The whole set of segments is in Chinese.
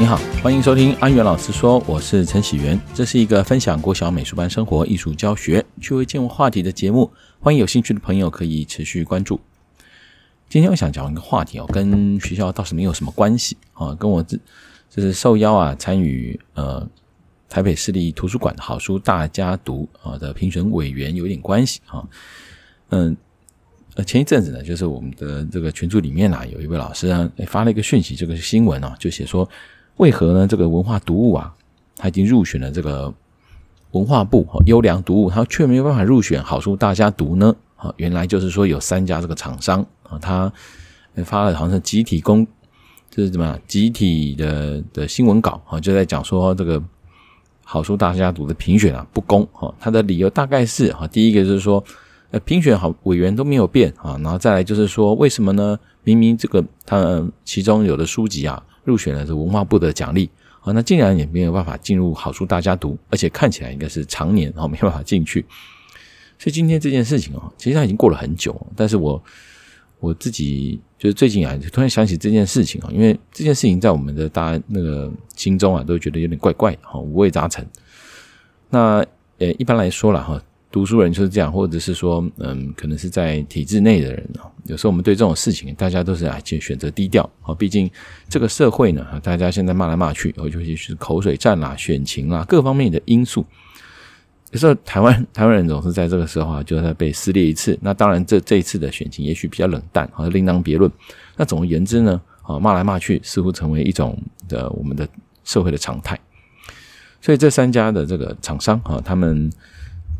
你好，欢迎收听安源老师说，我是陈喜源，这是一个分享国小美术班生活艺术教学趣味见闻话题的节目，欢迎有兴趣的朋友可以持续关注。今天我想讲一个话题哦，跟学校倒是没有什么关系啊，跟我这就是受邀啊参与呃台北市立图书馆好书大家读啊的评选委员有点关系啊，嗯。呃，前一阵子呢，就是我们的这个群组里面啊，有一位老师啊，发了一个讯息，这个新闻啊，就写说，为何呢？这个文化读物啊，他已经入选了这个文化部优良读物，他却没有办法入选好书大家读呢？啊，原来就是说有三家这个厂商啊，他发了好像集体公，就是怎么集体的的新闻稿啊，就在讲说这个好书大家读的评选啊不公啊，他的理由大概是啊，第一个就是说。呃，评选好委员都没有变啊，然后再来就是说，为什么呢？明明这个他其中有的书籍啊入选了这文化部的奖励啊，那竟然也没有办法进入好书大家读，而且看起来应该是常年啊没办法进去。所以今天这件事情啊，其实它已经过了很久，但是我我自己就是最近啊，突然想起这件事情啊，因为这件事情在我们的大家那个心中啊，都觉得有点怪怪的哈，五味杂陈。那呃，一般来说了哈。读书人就是这样，或者是说，嗯，可能是在体制内的人啊。有时候我们对这种事情，大家都是啊，就选择低调啊。毕竟这个社会呢，大家现在骂来骂去，尤其是口水战啦、选情啦，各方面的因素。有时候台湾 台湾人总是在这个时候啊，就在被撕裂一次。那当然，这这一次的选情也许比较冷淡啊，另当别论。那总而言之呢，啊，骂来骂去似乎成为一种的我们的社会的常态。所以这三家的这个厂商啊，他们。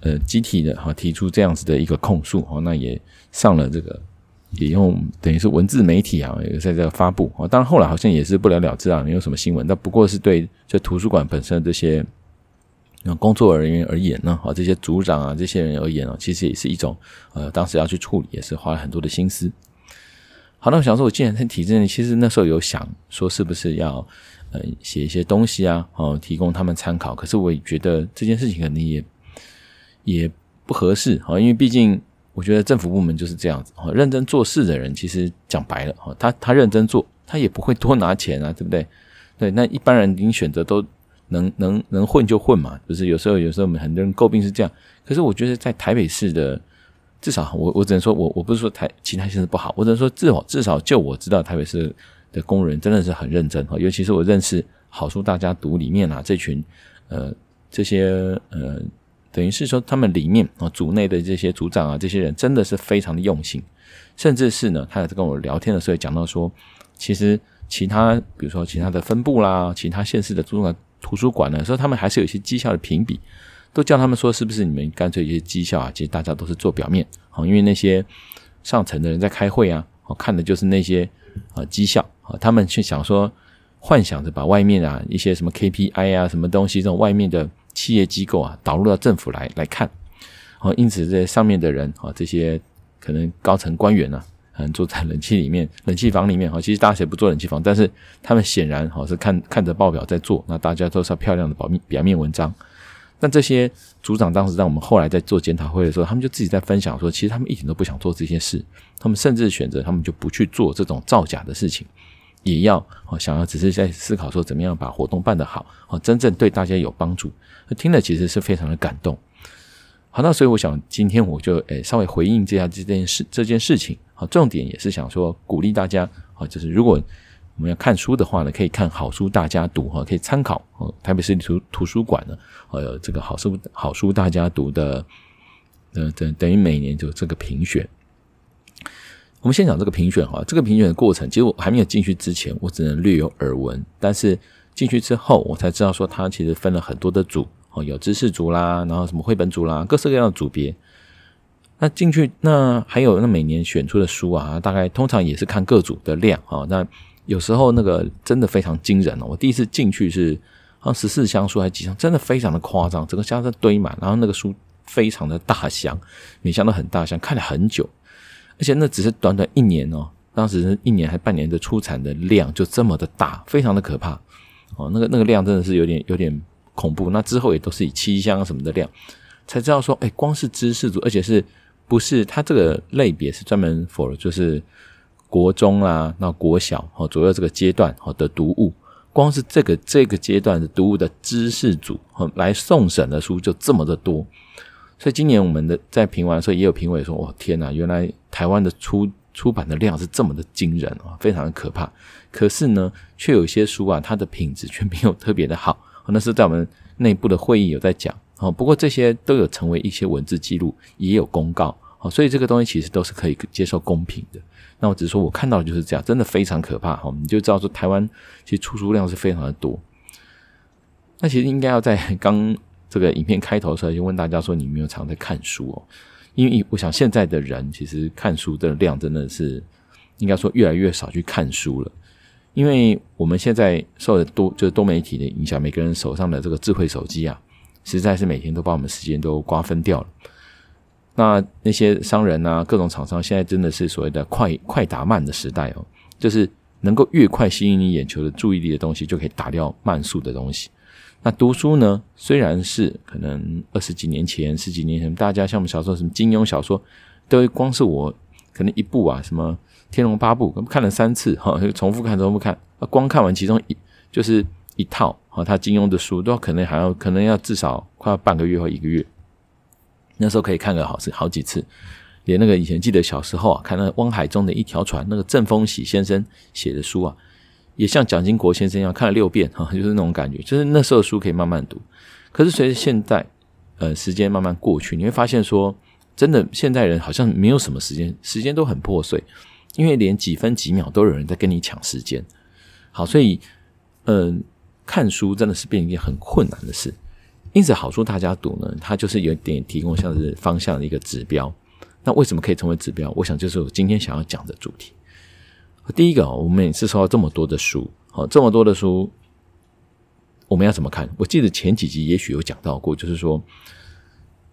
呃，集体的哈提出这样子的一个控诉哦，那也上了这个，也用等于是文字媒体啊，也在这发布哦。当然后来好像也是不了了之啊，没有什么新闻。那不过是对这图书馆本身的这些工作人员而言呢，啊，这些组长啊，这些人而言啊，其实也是一种呃，当时要去处理，也是花了很多的心思。好，那我想说，我既然在体制内，其实那时候有想说，是不是要呃写一些东西啊，哦，提供他们参考。可是我也觉得这件事情可能也。也不合适哈，因为毕竟我觉得政府部门就是这样子哈，认真做事的人其实讲白了哈，他他认真做，他也不会多拿钱啊，对不对？对，那一般人你选择都能能能混就混嘛，就是有时候有时候我们很多人诟病是这样，可是我觉得在台北市的至少我我只能说我我不是说台其他县市不好，我只能说至少至少就我知道台北市的工人真的是很认真哈，尤其是我认识好书大家读里面啊这群呃这些呃。等于是说，他们里面啊，组内的这些组长啊，这些人真的是非常的用心，甚至是呢，他也在跟我聊天的时候讲到说，其实其他比如说其他的分部啦，其他县市的图书馆图书馆呢，说他们还是有一些绩效的评比，都叫他们说，是不是你们干脆一些绩效啊，其实大家都是做表面啊，因为那些上层的人在开会啊，看的就是那些啊绩效啊，他们去想说，幻想着把外面啊一些什么 KPI 啊什么东西这种外面的。企业机构啊，导入到政府来来看，哦，因此这上面的人啊，这些可能高层官员呢，嗯，坐在冷气里面、冷气房里面，哈，其实大家谁不做冷气房？但是他们显然哈是看看着报表在做，那大家都是漂亮的表面表面文章。那这些组长当时让我们后来在做检讨会的时候，他们就自己在分享说，其实他们一点都不想做这些事，他们甚至选择他们就不去做这种造假的事情。也要哦，想要只是在思考说怎么样把活动办得好哦，真正对大家有帮助。听了其实是非常的感动。好，那所以我想今天我就诶稍微回应这下这件事这件事情。好，重点也是想说鼓励大家啊，就是如果我们要看书的话呢，可以看好书大家读哈，可以参考哦。台北市图图书馆呢，呃，这个好书好书大家读的，呃，等等于每年就这个评选。我们先讲这个评选哈，这个评选的过程，其实我还没有进去之前，我只能略有耳闻。但是进去之后，我才知道说，它其实分了很多的组哦，有知识组啦，然后什么绘本组啦，各式各样的组别。那进去，那还有那每年选出的书啊，大概通常也是看各组的量啊。那有时候那个真的非常惊人哦。我第一次进去是好像十四箱书还是几箱，真的非常的夸张，整个箱子堆满，然后那个书非常的大箱，每箱都很大箱，看了很久。而且那只是短短一年哦，当时一年还半年的出产的量就这么的大，非常的可怕哦。那个那个量真的是有点有点恐怖。那之后也都是以七箱什么的量，才知道说，哎，光是知识组，而且是不是它这个类别是专门 for 就是国中啊，那国小哦左右这个阶段哦的读物，光是这个这个阶段的读物的知识组来送审的书就这么的多，所以今年我们的在评完的时候也有评委说：“哇，天哪，原来台湾的出出版的量是这么的惊人啊，非常的可怕。”可是呢，却有一些书啊，它的品质却没有特别的好。那是在我们内部的会议有在讲哦。不过这些都有成为一些文字记录，也有公告。所以这个东西其实都是可以接受公平的。那我只是说我看到就是这样，真的非常可怕哈！你就知道说台湾其实出书量是非常的多。那其实应该要在刚这个影片开头的时候就问大家说，你有没有常在看书哦？因为我想现在的人其实看书的量真的是应该说越来越少去看书了，因为我们现在受的多就是多媒体的影响，每个人手上的这个智慧手机啊，实在是每天都把我们时间都瓜分掉了。那那些商人啊，各种厂商现在真的是所谓的快快打慢的时代哦，就是能够越快吸引你眼球的注意力的东西，就可以打掉慢速的东西。那读书呢，虽然是可能二十几年前、十几年前，大家像我们小时候什么金庸小说，都光是我可能一部啊，什么《天龙八部》，看了三次哈，就重复看、重复看，光看完其中一就是一套哈，他金庸的书都可能还要可能要至少快要半个月或一个月。那时候可以看个好是好几次，连那个以前记得小时候啊，看那个汪海中的一条船，那个郑丰喜先生写的书啊，也像蒋经国先生一样看了六遍哈，就是那种感觉，就是那时候的书可以慢慢读。可是随着现在呃时间慢慢过去，你会发现说，真的现代人好像没有什么时间，时间都很破碎，因为连几分几秒都有人在跟你抢时间。好，所以嗯、看书真的是变一件很困难的事。因此，好书大家读呢，它就是有点提供像是方向的一个指标。那为什么可以成为指标？我想就是我今天想要讲的主题。第一个，我们每次收到这么多的书，好，这么多的书，我们要怎么看？我记得前几集也许有讲到过，就是说，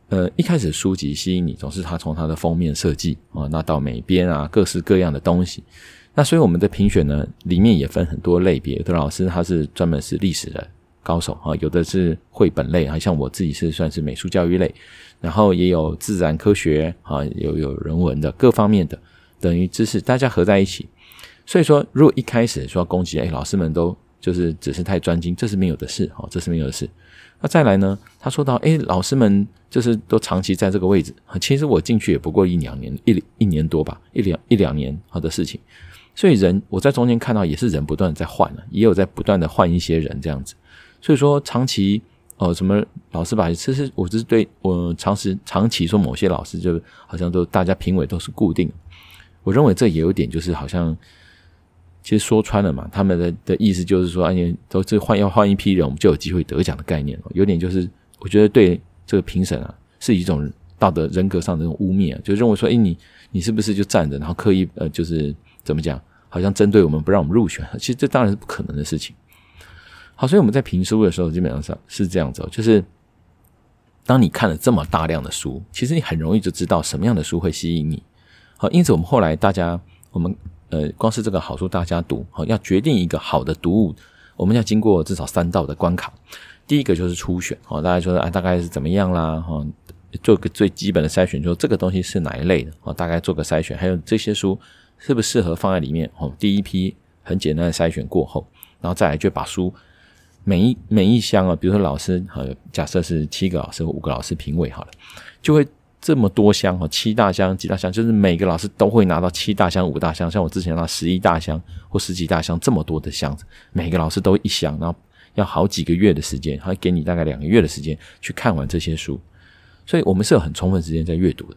呃，一开始书籍吸引你，总是它从它的封面设计啊，那到美编啊，各式各样的东西。那所以我们的评选呢，里面也分很多类别。有的老师他是专门是历史的。高手啊，有的是绘本类，好像我自己是算是美术教育类，然后也有自然科学啊，有有人文的各方面的，等于知识大家合在一起。所以说，如果一开始说攻击，哎，老师们都就是只是太专精，这是没有的事，哦，这是没有的事。那再来呢，他说到，哎，老师们就是都长期在这个位置，其实我进去也不过一两年，一一年多吧，一两一两年好的事情。所以人我在中间看到也是人不断的在换了，也有在不断的换一些人这样子。所以说，长期呃，什么老师吧，其实我只是对我长时长期说某些老师，就好像都大家评委都是固定。我认为这也有点就是好像，其实说穿了嘛，他们的的意思就是说，哎，都这换要换一批人，我们就有机会得奖的概念。有点就是，我觉得对这个评审啊，是一种道德人格上的这种污蔑啊，就认为说，哎，你你是不是就站着，然后刻意呃，就是怎么讲，好像针对我们不让我们入选？其实这当然是不可能的事情。好，所以我们在评书的时候，基本上是这样子，就是当你看了这么大量的书，其实你很容易就知道什么样的书会吸引你。好，因此我们后来大家，我们呃，光是这个好书大家读，好，要决定一个好的读物，我们要经过至少三道的关卡。第一个就是初选，哦，大家说啊，大概是怎么样啦？哈，做个最基本的筛选，说这个东西是哪一类的，哦，大概做个筛选，还有这些书适不适合放在里面。哦，第一批很简单的筛选过后，然后再来就把书。每一每一箱啊，比如说老师，假设是七个老师或五个老师评委好了，就会这么多箱哦，七大箱、几大箱，就是每个老师都会拿到七大箱、五大箱，像我之前拿十一大箱或十几大箱这么多的箱子，每个老师都一箱，然后要好几个月的时间，还给你大概两个月的时间去看完这些书，所以我们是有很充分时间在阅读的。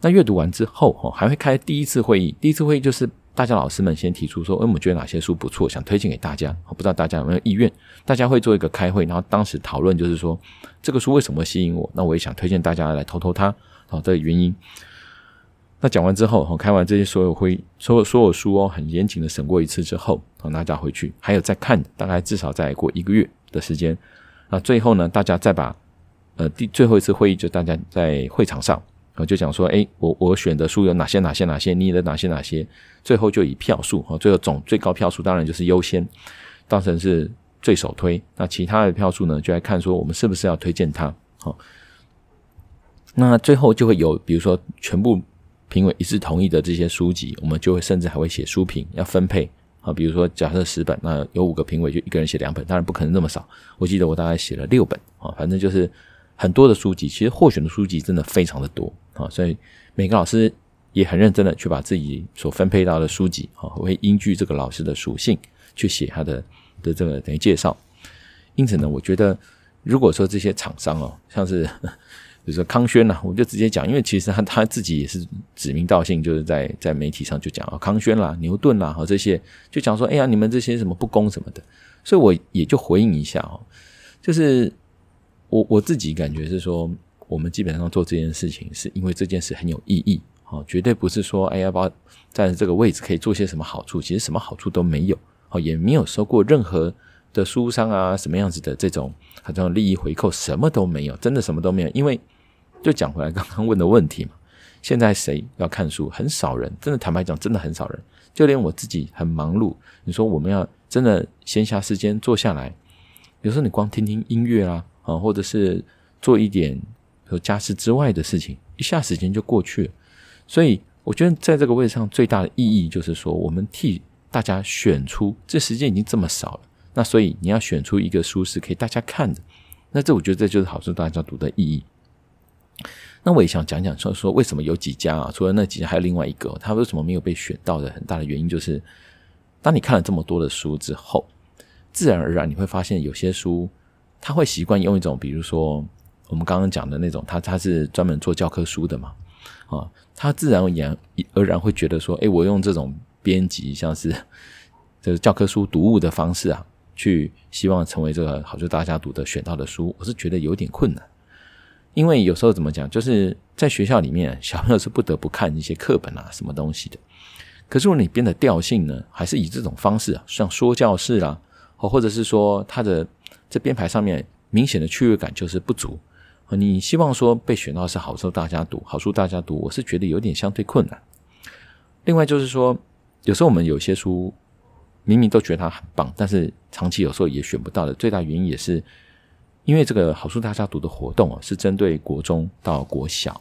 那阅读完之后，哈，还会开第一次会议，第一次会议就是。大家老师们先提出说，哎，我们觉得哪些书不错，想推荐给大家。我不知道大家有没有意愿？大家会做一个开会，然后当时讨论就是说，这个书为什么吸引我？那我也想推荐大家来投投它，好，这原因。那讲完之后，我，开完这些所有会，所有所有书哦，很严谨的审过一次之后，好，大家回去还有再看，大概至少再过一个月的时间。那最后呢，大家再把呃第最后一次会议，就大家在会场上。我就讲说，哎，我我选的书有哪些？哪些？哪些？你的哪些？哪些？最后就以票数，哈，最后总最高票数当然就是优先，当成是最首推。那其他的票数呢，就来看说我们是不是要推荐它，好。那最后就会有，比如说全部评委一致同意的这些书籍，我们就会甚至还会写书评，要分配啊，比如说假设十本，那有五个评委，就一个人写两本，当然不可能那么少。我记得我大概写了六本啊，反正就是很多的书籍，其实获选的书籍真的非常的多啊，所以每个老师也很认真的去把自己所分配到的书籍啊，会依据这个老师的属性去写他的的这个等于介绍。因此呢，我觉得如果说这些厂商哦，像是。比如说康轩呐，我就直接讲，因为其实他他自己也是指名道姓，就是在在媒体上就讲啊，康轩啦、牛顿啦和这些，就讲说，哎呀，你们这些什么不公什么的，所以我也就回应一下哦，就是我我自己感觉是说，我们基本上做这件事情，是因为这件事很有意义，哦，绝对不是说，哎呀，把站在这个位置可以做些什么好处，其实什么好处都没有，哦，也没有收过任何的书商啊什么样子的这种好像利益回扣，什么都没有，真的什么都没有，因为。就讲回来刚刚问的问题嘛，现在谁要看书？很少人，真的坦白讲，真的很少人。就连我自己很忙碌，你说我们要真的闲暇时间坐下来，有时候你光听听音乐啊，啊，或者是做一点和家事之外的事情，一下时间就过去了。所以我觉得在这个位置上最大的意义就是说，我们替大家选出，这时间已经这么少了，那所以你要选出一个书是可以大家看的，那这我觉得这就是好处大家读的意义。那我也想讲讲说说为什么有几家啊？除了那几家，还有另外一个，他为什么没有被选到的很大的原因就是，当你看了这么多的书之后，自然而然你会发现有些书，他会习惯用一种，比如说我们刚刚讲的那种，他他是专门做教科书的嘛，啊，他自然而然而然会觉得说，诶，我用这种编辑像是 这个教科书读物的方式啊，去希望成为这个好就大家读的选到的书，我是觉得有点困难。因为有时候怎么讲，就是在学校里面，小朋友是不得不看一些课本啊，什么东西的。可是如果你编的调性呢，还是以这种方式啊，像说教式啦，或或者是说他的这编排上面明显的趣味感就是不足。你希望说被选到是好书大家读，好书大家读，我是觉得有点相对困难。另外就是说，有时候我们有些书明明都觉得它很棒，但是长期有时候也选不到的最大原因也是。因为这个好书大家读的活动啊，是针对国中到国小，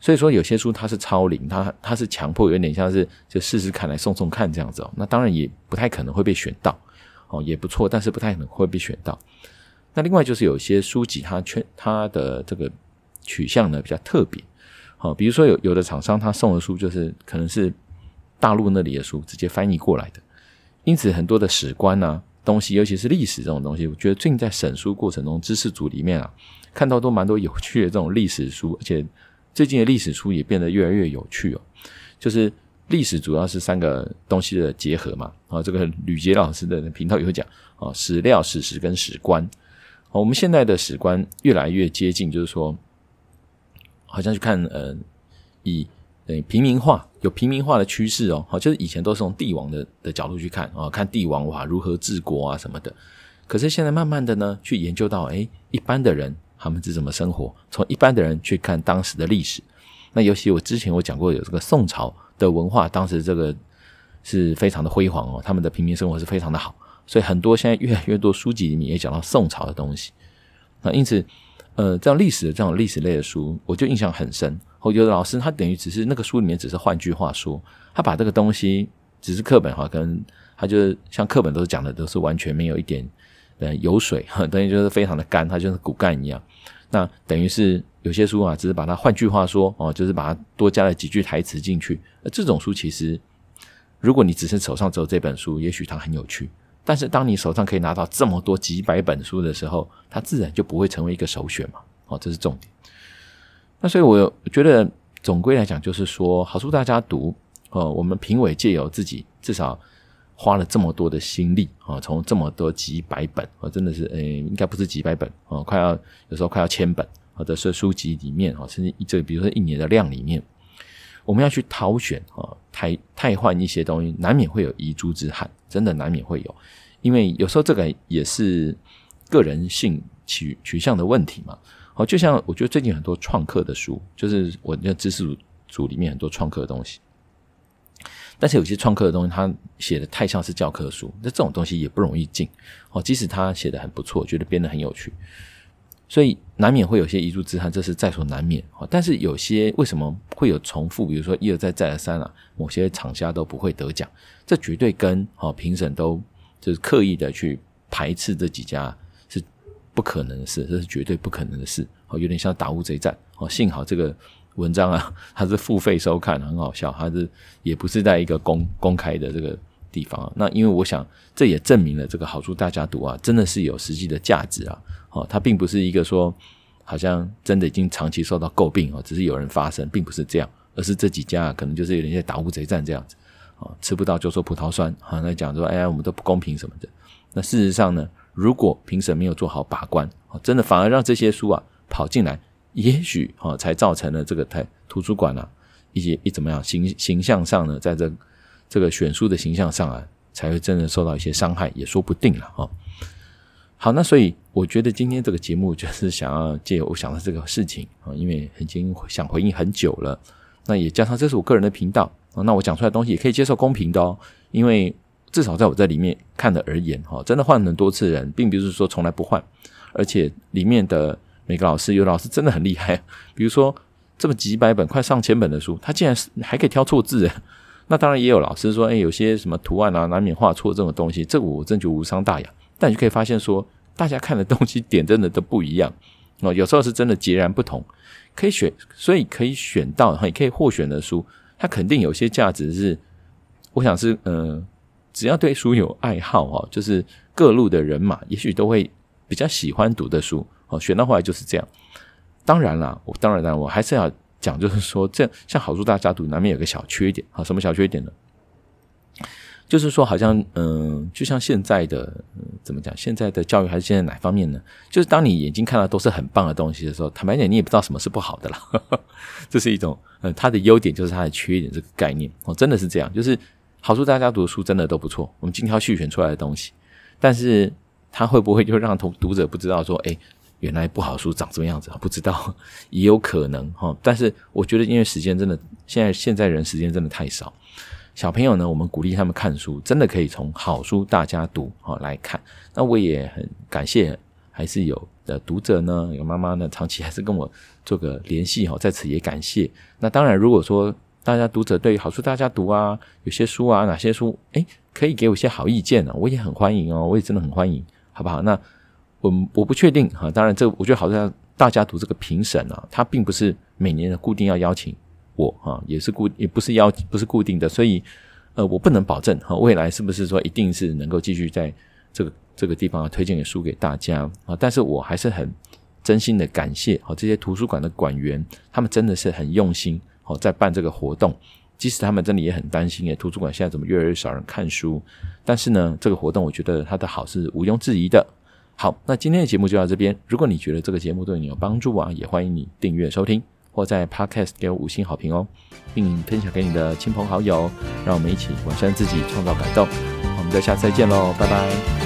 所以说有些书它是超龄，它它是强迫，有点像是就试试看来送送看这样子哦。那当然也不太可能会被选到哦，也不错，但是不太可能会被选到。那另外就是有些书籍它圈它的这个取向呢比较特别，好，比如说有有的厂商他送的书就是可能是大陆那里的书直接翻译过来的，因此很多的史观呢。东西，尤其是历史这种东西，我觉得最近在审书过程中，知识组里面啊，看到都蛮多有趣的这种历史书，而且最近的历史书也变得越来越有趣哦。就是历史主要是三个东西的结合嘛，啊，这个吕捷老师的频道也会讲啊，史料、史实跟史观。我们现在的史观越来越接近，就是说，好像去看呃，以。对，平民化有平民化的趋势哦，好，就是以前都是从帝王的的角度去看啊，看帝王哇如何治国啊什么的，可是现在慢慢的呢，去研究到，诶，一般的人他们是怎么生活，从一般的人去看当时的历史，那尤其我之前我讲过有这个宋朝的文化，当时这个是非常的辉煌哦，他们的平民生活是非常的好，所以很多现在越来越多书籍里面也讲到宋朝的东西，那因此，呃，这样历史的这种历史类的书，我就印象很深。我觉得老师他等于只是那个书里面只是换句话说，他把这个东西只是课本哈，跟他就是像课本都是讲的都是完全没有一点呃油水，等于就是非常的干，它就是骨干一样。那等于是有些书啊，只是把它换句话说哦，就是把它多加了几句台词进去。那这种书其实，如果你只是手上只有这本书，也许它很有趣。但是当你手上可以拿到这么多几百本书的时候，它自然就不会成为一个首选嘛。哦，这是重点。那所以，我觉得总归来讲，就是说，好书大家读，呃，我们评委借由自己至少花了这么多的心力啊，从这么多几百本啊，真的是，诶，应该不是几百本啊，快要有时候快要千本，或者是书籍里面啊，甚至这比如说一年的量里面，我们要去挑选啊，汰汰换一些东西，难免会有遗珠之憾，真的难免会有，因为有时候这个也是个人性取取向的问题嘛。好，就像我觉得最近很多创客的书，就是我那知识组里面很多创客的东西，但是有些创客的东西，他写的太像是教科书，那这种东西也不容易进。哦，即使他写的很不错，觉得编得很有趣，所以难免会有些遗珠之憾，这是在所难免。哦但是有些为什么会有重复？比如说一而再再而三啊，某些厂家都不会得奖，这绝对跟哦评审都就是刻意的去排斥这几家是不可能的事，这是绝对不可能的事。哦，有点像打乌贼战。哦，幸好这个文章啊，它是付费收看，很好笑，它是也不是在一个公公开的这个。地方啊，那因为我想，这也证明了这个好书大家读啊，真的是有实际的价值啊。哦，它并不是一个说好像真的已经长期受到诟病哦，只是有人发声，并不是这样，而是这几家可能就是有点像打乌贼战这样子啊，吃不到就说葡萄酸啊，那讲说哎呀，我们都不公平什么的。那事实上呢，如果评审没有做好把关，真的反而让这些书啊跑进来，也许啊才造成了这个台图书馆啊一些一怎么样形形象上呢，在这。这个选书的形象上啊，才会真的受到一些伤害，也说不定了哈。好，那所以我觉得今天这个节目就是想要借我想到这个事情啊，因为已经想回应很久了，那也加上这是我个人的频道啊，那我讲出来的东西也可以接受公平的哦，因为至少在我在里面看的而言哈，真的换很多次人，并不是说从来不换，而且里面的每个老师有老师真的很厉害，比如说这么几百本、快上千本的书，他竟然是还可以挑错字。那当然也有老师说，哎，有些什么图案啊，难免画错这种东西，这个我真觉无伤大雅。但你就可以发现说，大家看的东西点真的都不一样哦，有时候是真的截然不同。可以选，所以可以选到，也可以获选的书，它肯定有些价值是，我想是，嗯、只要对书有爱好哦，就是各路的人马，也许都会比较喜欢读的书哦。选到后来就是这样。当然啦，我当然啦，我还是要。讲就是说，这像好书大家读，难免有个小缺点啊。什么小缺点呢？就是说，好像嗯、就像现在的、怎么讲？现在的教育还是现在哪方面呢？就是当你眼睛看到都是很棒的东西的时候，坦白讲，你也不知道什么是不好的啦。这是一种嗯，它的优点就是它的缺点这个概念哦，真的是这样。就是好书大家读的书真的都不错，我们精挑细选出来的东西，但是它会不会就让读读者不知道说，哎？原来不好书长什么样子？不知道，也有可能哈。但是我觉得，因为时间真的现在现在人时间真的太少，小朋友呢，我们鼓励他们看书，真的可以从好书大家读哈来看。那我也很感谢，还是有的读者呢，有妈妈呢，长期还是跟我做个联系哈，在此也感谢。那当然，如果说大家读者对于好书大家读啊，有些书啊，哪些书诶可以给我一些好意见呢？我也很欢迎哦，我也真的很欢迎，好不好？那。我我不确定哈，当然这我觉得好像大家读这个评审啊，他并不是每年的固定要邀请我哈，也是固也不是邀不是固定的，所以呃我不能保证哈未来是不是说一定是能够继续在这个这个地方推荐给书给大家啊，但是我还是很真心的感谢哈这些图书馆的馆员，他们真的是很用心哦在办这个活动，即使他们真的也很担心图书馆现在怎么越来越少人看书，但是呢这个活动我觉得它的好是毋庸置疑的。好，那今天的节目就到这边。如果你觉得这个节目对你有帮助啊，也欢迎你订阅收听，或在 Podcast 给我五星好评哦，并分享给你的亲朋好友，让我们一起完善自己，创造感动。我们就下次再见喽，拜拜。